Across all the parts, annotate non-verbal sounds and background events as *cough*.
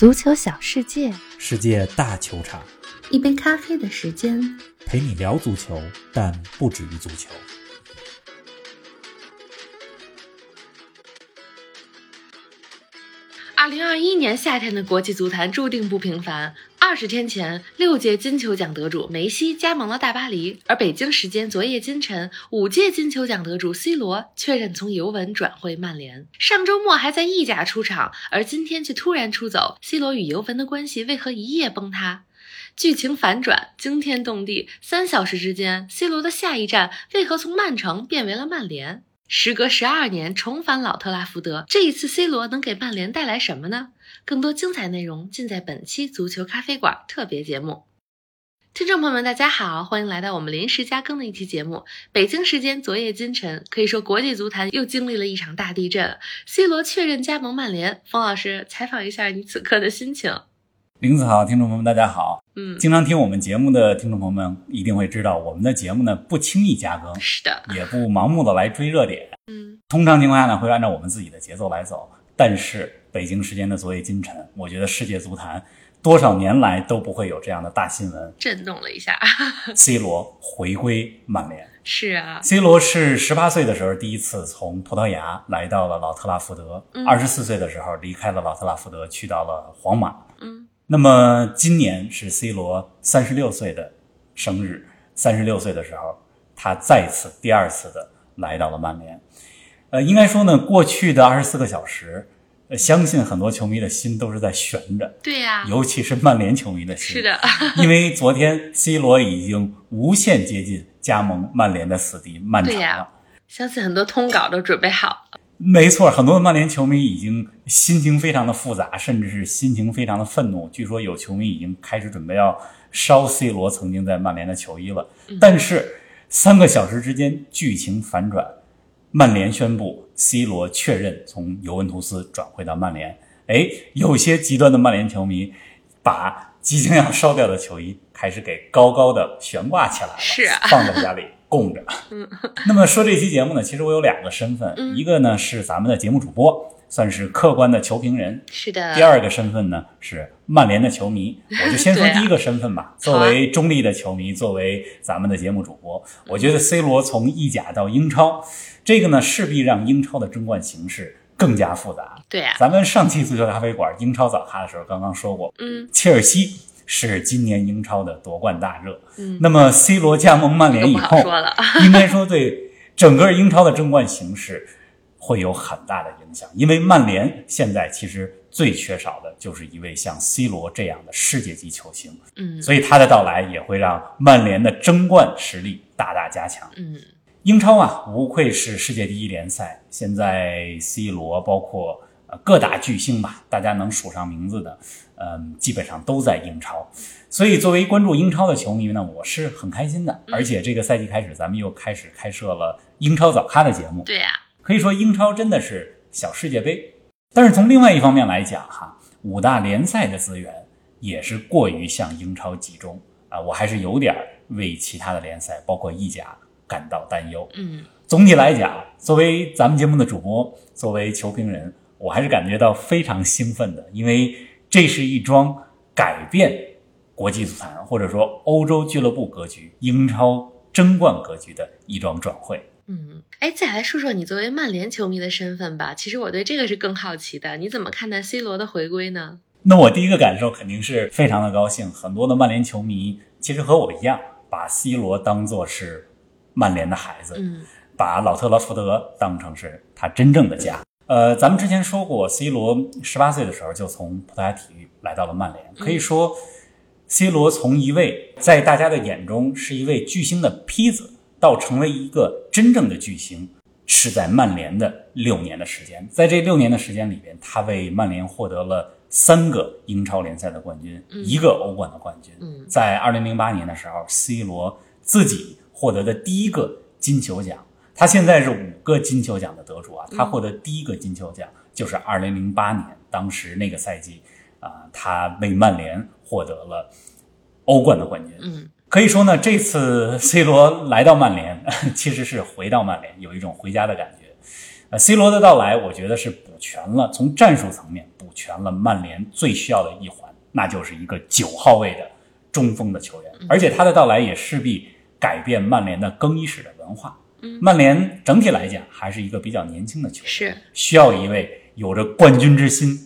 足球小世界，世界大球场，一杯咖啡的时间，陪你聊足球，但不止于足球。二零二一年夏天的国际足坛注定不平凡。二十天前，六届金球奖得主梅西加盟了大巴黎，而北京时间昨夜今晨，五届金球奖得主 C 罗确认从尤文转会曼联。上周末还在意甲出场，而今天却突然出走。C 罗与尤文的关系为何一夜崩塌？剧情反转，惊天动地。三小时之间，C 罗的下一站为何从曼城变为了曼联？时隔十二年重返老特拉福德，这一次 C 罗能给曼联带来什么呢？更多精彩内容尽在本期足球咖啡馆特别节目。听众朋友们，大家好，欢迎来到我们临时加更的一期节目。北京时间昨夜今晨，可以说国际足坛又经历了一场大地震，C 罗确认加盟曼联。冯老师，采访一下你此刻的心情。林子好，听众朋友们，大家好。嗯，经常听我们节目的听众朋友们一定会知道，我们的节目呢不轻易加更，是的，也不盲目的来追热点。嗯，通常情况下呢，会按照我们自己的节奏来走。但是北京时间的昨夜今晨，我觉得世界足坛多少年来都不会有这样的大新闻，震动了一下。*laughs* C 罗回归曼联。是啊，C 罗是十八岁的时候第一次从葡萄牙来到了老特拉福德，二十四岁的时候离开了老特拉福德，去到了皇马。嗯，那么今年是 C 罗三十六岁的生日，三十六岁的时候，他再次第二次的来到了曼联。呃，应该说呢，过去的二十四个小时，呃，相信很多球迷的心都是在悬着，对呀、尤其是曼联球迷的心。是的，因为昨天 C 罗已经无限接近加盟曼联的死敌曼城了。相信很多通稿都准备好了。没错，很多的曼联球迷已经心情非常的复杂，甚至是心情非常的愤怒。据说有球迷已经开始准备要烧 C 罗曾经在曼联的球衣了。但是三个小时之间，剧情反转，曼联宣布 C 罗确认从尤文图斯转会到曼联。哎，有些极端的曼联球迷把即将要烧掉的球衣开始给高高的悬挂起来了，是啊放在家里供着。*laughs* 那么说这期节目呢，其实我有两个身份，嗯一个呢是咱们的节目主播，算是客观的球评人；是的，第二个身份呢是曼联的球迷。*laughs* 我就先说第一个身份吧。作为中立的球迷，作为咱们的节目主播，我觉得 C 罗从意甲到英超，这个呢势必让英超的争冠形势更加复杂。对呀、咱们上期足球咖啡馆英超早咖的时候刚刚说过，嗯，切尔西是今年英超的夺冠大热。嗯那么 C 罗加盟曼联以后 *laughs* 应该说对整个英超的争冠形势会有很大的影响，因为曼联现在其实最缺少的就是一位像 C 罗这样的世界级球星，嗯所以他的到来也会让曼联的争冠实力大大加强。嗯，英超啊，无愧是世界第一联赛。现在 C 罗包括呃各大巨星吧，大家能数上名字的，嗯，基本上都在英超。所以作为关注英超的球迷呢，我是很开心的。而且这个赛季开始，咱们又开始开设了英超早咖的节目。对呀、可以说英超真的是小世界杯。但是从另外一方面来讲，哈，五大联赛的资源也是过于向英超集中啊，我还是有点儿为其他的联赛，包括意甲感到担忧。嗯，总体来讲，作为咱们节目的主播，作为球评人，我还是感觉到非常兴奋的，因为这是一桩改变国际足坛或者说欧洲俱乐部格局、英超争冠格局的一桩转会。嗯，哎，再来说说你作为曼联球迷的身份吧。其实我对这个是更好奇的，你怎么看待 C 罗的回归呢？那我第一个感受肯定是非常的高兴。很多的曼联球迷其实和我一样，把 C 罗当作是曼联的孩子，嗯把老特拉福德当成是他真正的家。呃，咱们之前说过，C 罗十八岁的时候就从葡萄牙体育来到了曼联，可以说，C 罗从一位在大家的眼中是一位巨星的坯子，到成为一个真正的巨星，是在曼联的六年的时间。在这六年的时间里边，他为曼联获得了三个英超联赛的冠军，一个欧冠的冠军。嗯在二零零八年的时候，C 罗自己获得的第一个金球奖。他现在是五个金球奖的得主啊，他获得第一个金球奖就是二零零八年，当时那个赛季啊、他为曼联获得了欧冠的冠军。嗯可以说呢，这次 C 罗来到曼联，*laughs* 其实是回到曼联，有一种回家的感觉。呃，C 罗的到来，我觉得是补全了从战术层面补全了曼联最需要的一环，那就是一个九号位的中锋的球员。而且他的到来也势必改变曼联的更衣室的文化。曼联整体来讲还是一个比较年轻的球队，是需要一位有着冠军之心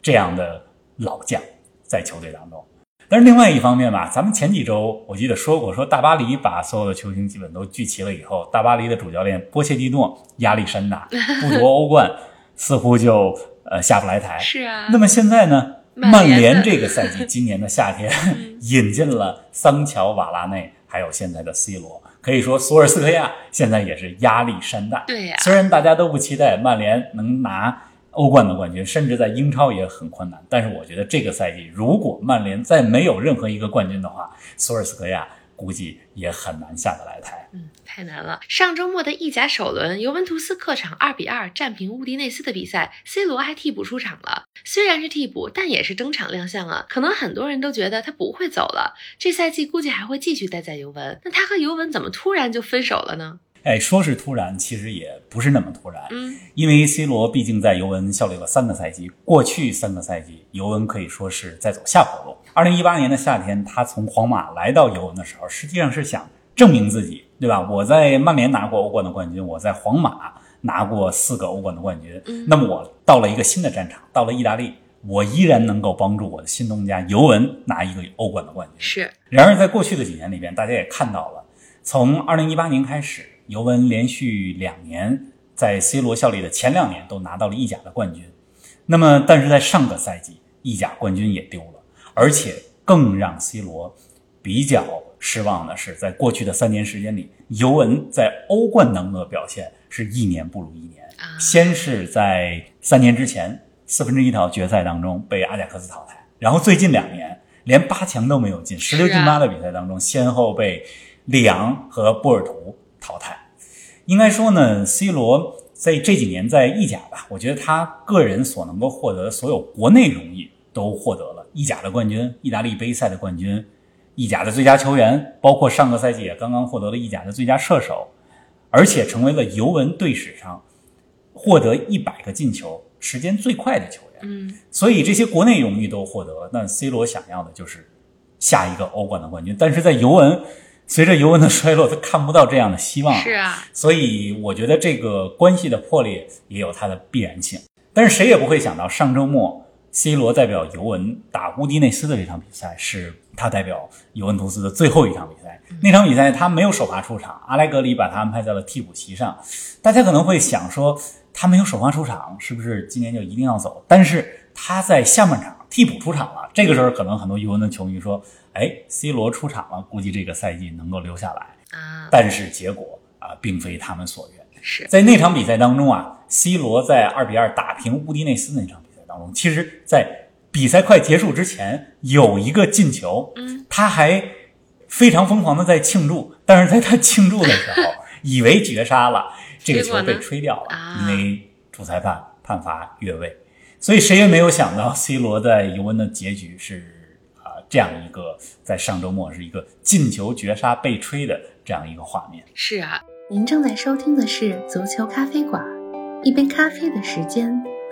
这样的老将在球队当中。但是另外一方面吧，咱们前几周我记得说过，说大巴黎把所有的球星基本都聚齐了以后，大巴黎的主教练波切蒂诺压力山大，*laughs* 不夺欧冠似乎就呃下不来台。是啊，那么现在呢，*laughs* 曼联这个赛季今年的夏天 *laughs* 引进了桑乔、瓦拉内，还有现在的 C 罗，可以说索尔斯克亚现在也是压力山大。对呀虽然大家都不期待曼联能拿欧冠的冠军，甚至在英超也很困难，但是我觉得这个赛季如果曼联再没有任何一个冠军的话，索尔斯克亚估计也很难下得来台。嗯，太难了。上周末的意甲首轮，尤文图斯客场二比二战平乌迪内斯的比赛，C 罗还替补出场了。虽然是替补，但也是登场亮相啊。可能很多人都觉得他不会走了，这赛季估计还会继续待在尤文。那他和尤文怎么突然就分手了呢？哎，说是突然，其实也不是那么突然。嗯，因为 C 罗毕竟在尤文效力了三个赛季，过去三个赛季尤文可以说是在走下坡路。二零一八年的夏天，他从皇马来到尤文的时候，实际上是想证明自己，对吧？我在曼联拿过欧冠的冠军，我在皇马拿过四个欧冠的冠军。嗯那么我到了一个新的战场，到了意大利，我依然能够帮助我的新东家尤文拿一个欧冠的冠军。是，然而，在过去的几年里边，大家也看到了，从二零一八年开始，尤文连续两年在 C 罗效力的前两年都拿到了意甲的冠军。那么，但是在上个赛季，意甲冠军也丢了，而且更让 C 罗比较失望的是，在过去的三年时间里，尤文在欧冠当中的表现是一年不如一年。啊先是在三年之前四分之一淘决赛当中被阿贾克斯淘汰，然后最近两年连八强都没有进，十六进八的比赛当中，先后被里昂和波尔图淘汰。应该说呢，C 罗在这几年在意甲吧，我觉得他个人所能够获得的所有国内荣誉都获得了，意甲的冠军、意大利杯赛的冠军、意甲的最佳球员，包括上个赛季也刚刚获得了意甲的最佳射手，而且成为了尤文队史上获得一百个进球时间最快的球员。嗯，所以这些国内荣誉都获得了，那 C 罗想要的就是下一个欧冠的冠军。但是在尤文，随着尤文的衰落，他看不到这样的希望。是啊，所以我觉得这个关系的破裂也有它的必然性。但是谁也不会想到，上周末 C 罗代表尤文打乌迪内斯的这场比赛，是他代表尤文图斯的最后一场比赛。那场比赛他没有首发出场，阿莱格里把他安排在了替补席上。大家可能会想说，他没有首发出场，是不是今年就一定要走？但是他在下半场替补出场了，这个时候可能很多尤文的球迷说：“哎，C 罗出场了，估计这个赛季能够留下来。”啊，但是结果啊，并非他们所愿。是，在那场比赛当中啊，C 罗在二比二打平乌迪内斯那场其实，在比赛快结束之前有一个进球，嗯，他还非常疯狂的在庆祝，但是在他庆祝的时候，*laughs* 以为绝杀了，这个球被吹掉了，啊。因为主裁判判罚越位，所以谁也没有想到 C 罗在尤文的结局是啊、这样一个在上周末是一个进球绝杀被吹的这样一个画面。是啊，您正在收听的是足球咖啡馆，一杯咖啡的时间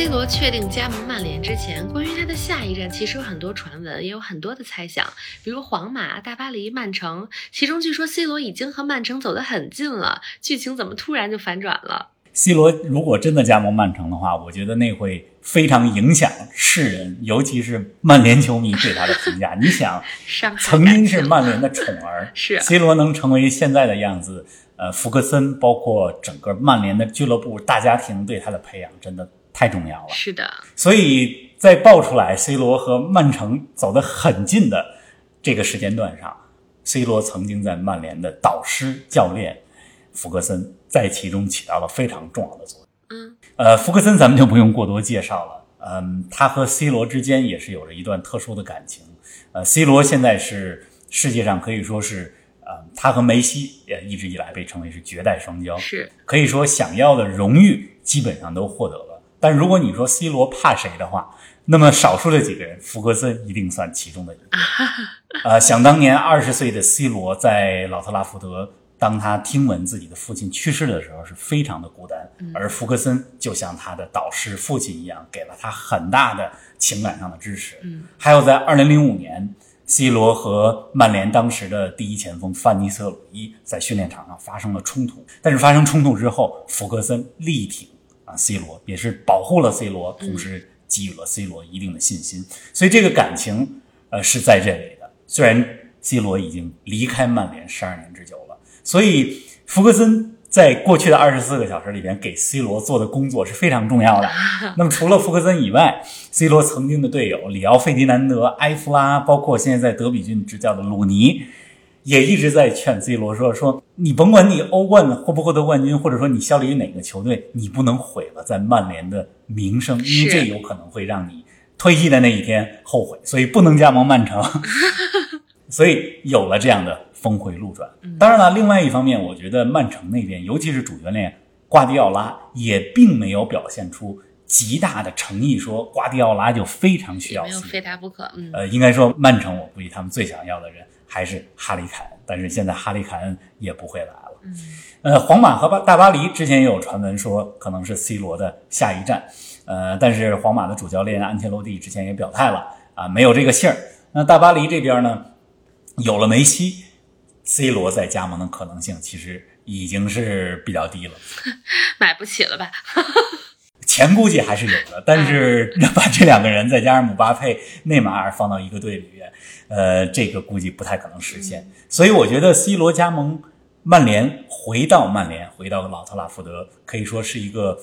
C 罗确定加盟曼联之前，关于他的下一站其实有很多传闻，也有很多的猜想，比如皇马、大巴黎、曼城。其中据说 C 罗已经和曼城走得很近了，剧情怎么突然就反转了？C 罗如果真的加盟曼城的话，我觉得那会非常影响世人，尤其是曼联球迷对他的评价。你想，*laughs* 曾经是曼联的宠儿，*laughs* 是啊 C 罗能成为现在的样子，呃，福克森包括整个曼联的俱乐部大家庭对他的培养真的太重要了。是的，所以在爆出来 C 罗和曼城走得很近的这个时间段上，C 罗曾经在曼联的导师教练福格森在其中起到了非常重要的作用。嗯，呃，福格森咱们就不用过多介绍了。嗯，他和 C 罗之间也是有着一段特殊的感情。呃，C 罗现在是世界上可以说是呃啊、他和梅西也一直以来被称为是绝代双骄，是可以说想要的荣誉基本上都获得了。但如果你说 C 罗怕谁的话，那么少数的几个人，福格森一定算其中的一个。呃，*laughs* 想当年二十岁的 C 罗在老特拉福德，当他听闻自己的父亲去世的时候，是非常的孤单。而福格森就像他的导师父亲一样，给了他很大的情感上的支持。嗯，还有在二零零五年，C 罗和曼联当时的第一前锋范尼斯特鲁伊在训练场上发生了冲突，但是发生冲突之后，福格森力挺啊 C 罗，也是保护了 C 罗，同时给予了 C 罗一定的信心，所以这个感情呃是在这里的。虽然 C 罗已经离开曼联十二年之久了，所以福格森在过去的二十四个小时里边给 C 罗做的工作是非常重要的。*laughs* 那么除了福格森以外，C 罗曾经的队友里奥费迪南德、埃弗拉，包括现在在德比郡执教的鲁尼，也一直在劝 C 罗说：“说你甭管你欧冠获不获得冠军，或者说你效力于哪个球队，你不能毁了在曼联的名声，因为这有可能会让你退役的那一天后悔，所以不能加盟曼城。*laughs* ”所以有了这样的峰回路转。当然了，另外一方面，我觉得曼城那边，尤其是主教练瓜迪奥拉，也并没有表现出极大的诚意，说瓜迪奥拉就非常需要没有非他不可。嗯，呃，应该说曼城，我估计他们最想要的人还是哈里凯恩，但是现在哈里凯恩也不会来了。嗯，呃，皇马和巴大巴黎之前也有传闻说可能是 C 罗的下一站，呃，但是皇马的主教练安切洛蒂之前也表态了啊，没有这个信儿。那大巴黎这边呢，有了梅西，C 罗再加盟的可能性其实已经是比较低了。*laughs* 买不起了吧？钱估计还是有的，但是 *laughs* 把这两个人再加上姆巴佩、内马尔放到一个队里面，呃，这个估计不太可能实现。所以我觉得 C 罗加盟曼联，回到曼联，回到老特拉福德，可以说是一个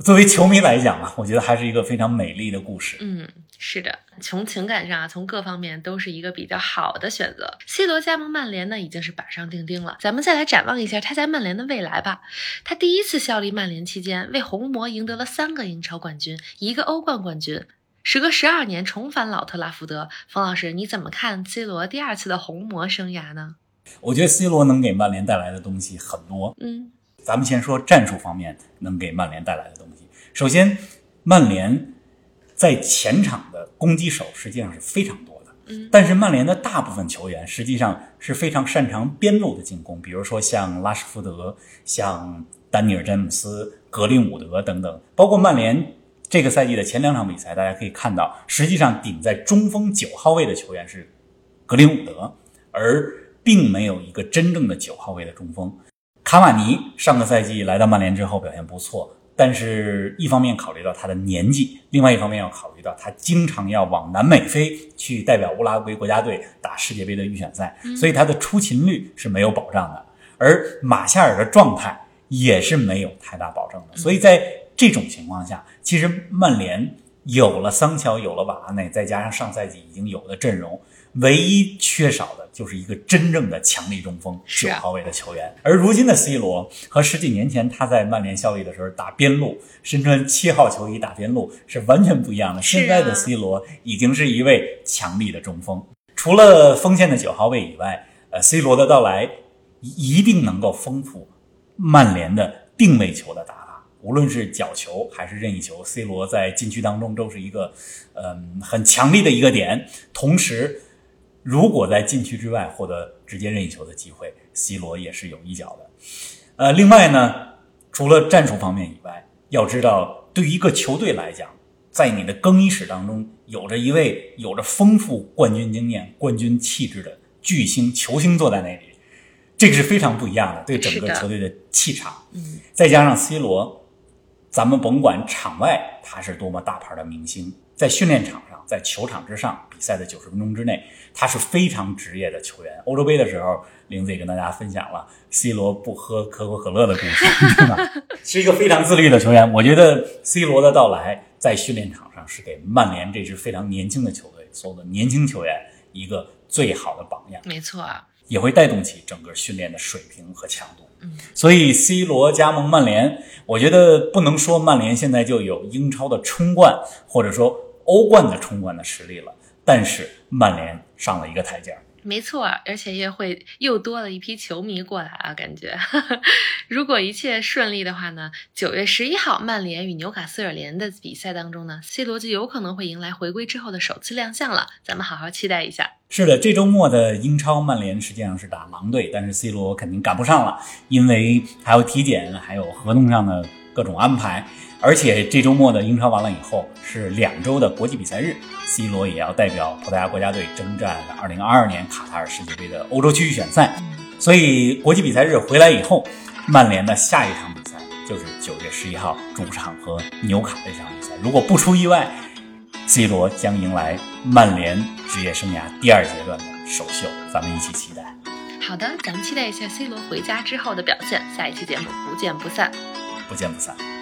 作为球迷来讲啊，我觉得还是一个非常美丽的故事。嗯，是的，从情感上啊，从各方面都是一个比较好的选择。C 罗加盟曼联呢，已经是板上钉钉了。咱们再来展望一下他在曼联的未来吧。他第一次效力曼联期间，为红魔赢得了三个英超冠军，一个欧冠冠军。时隔十二年重返老特拉福德，冯老师你怎么看 C 罗第二次的红魔生涯呢？我觉得 C 罗能给曼联带来的东西很多。嗯咱们先说战术方面能给曼联带来的东西。首先，曼联在前场的攻击手实际上是非常多的，嗯但是曼联的大部分球员实际上是非常擅长边路的进攻，比如说像拉什福德、像丹尼尔·詹姆斯、格林伍德等等，包括曼联。这个赛季的前两场比赛，大家可以看到，实际上顶在中锋九号位的球员是格林伍德，而并没有一个真正的九号位的中锋。卡瓦尼上个赛季来到曼联之后表现不错，但是一方面考虑到他的年纪，另外一方面要考虑到他经常要往南美飞去代表乌拉圭国家队打世界杯的预选赛，所以他的出勤率是没有保障的。而马夏尔的状态也是没有太大保证的，所以在这种情况下，其实曼联有了桑乔，有了瓦拉内，再加上上赛季已经有的阵容，唯一缺少的就是一个真正的强力中锋，九号位的球员。而如今的 C 罗和十几年前他在曼联效力的时候打边路，身穿七号球衣打边路是完全不一样的。现在的 C 罗已经是一位强力的中锋，除了锋线的九号位以外，呃，C 罗的到来一定能够丰富曼联的定位球的打法。无论是角球还是任意球，C 罗在禁区当中都是一个，嗯，很强力的一个点。同时，如果在禁区之外获得直接任意球的机会，C 罗也是有一脚的。呃，另外呢，除了战术方面以外，要知道，对于一个球队来讲，在你的更衣室当中，有着一位有着丰富冠军经验、冠军气质的巨星球星坐在那里，这个是非常不一样的，对整个球队的气场。嗯，再加上 C 罗，咱们甭管场外他是多么大牌的明星，在训练场上，在球场之上，比赛的九十分钟之内，他是非常职业的球员。欧洲杯的时候，玲子也跟大家分享了 C 罗不喝可口可乐的故事，*laughs* 对吧？是一个非常自律的球员。我觉得 C 罗的到来在训练场上是给曼联这支非常年轻的球队所有的年轻球员一个最好的榜样。没错啊。也会带动起整个训练的水平和强度。嗯，所以 C 罗加盟曼联，我觉得不能说曼联现在就有英超的冲冠或者说欧冠的冲冠的实力了，但是曼联上了一个台阶。没错，而且也会又多了一批球迷过来啊！感觉，*laughs* 如果一切顺利的话呢，九月十一号曼联与纽卡斯尔联的比赛当中呢，C 罗就有可能会迎来回归之后的首次亮相了。咱们好好期待一下。是的，这周末的英超曼联实际上是打狼队，但是 C 罗肯定赶不上了，因为还有体检，还有合同上的各种安排。而且这周末的英超完了以后是两周的国际比赛日，C 罗也要代表葡萄牙国家队征战2022年卡塔尔世界杯的欧洲区预选赛。所以国际比赛日回来以后，曼联的下一场比赛就是九月十一号主场和纽卡这场比赛。如果不出意外，C 罗将迎来曼联职业生涯第二阶段的首秀，咱们一起期待。好的，咱们期待一下 C 罗回家之后的表现。下一期节目不见不散，不见不散。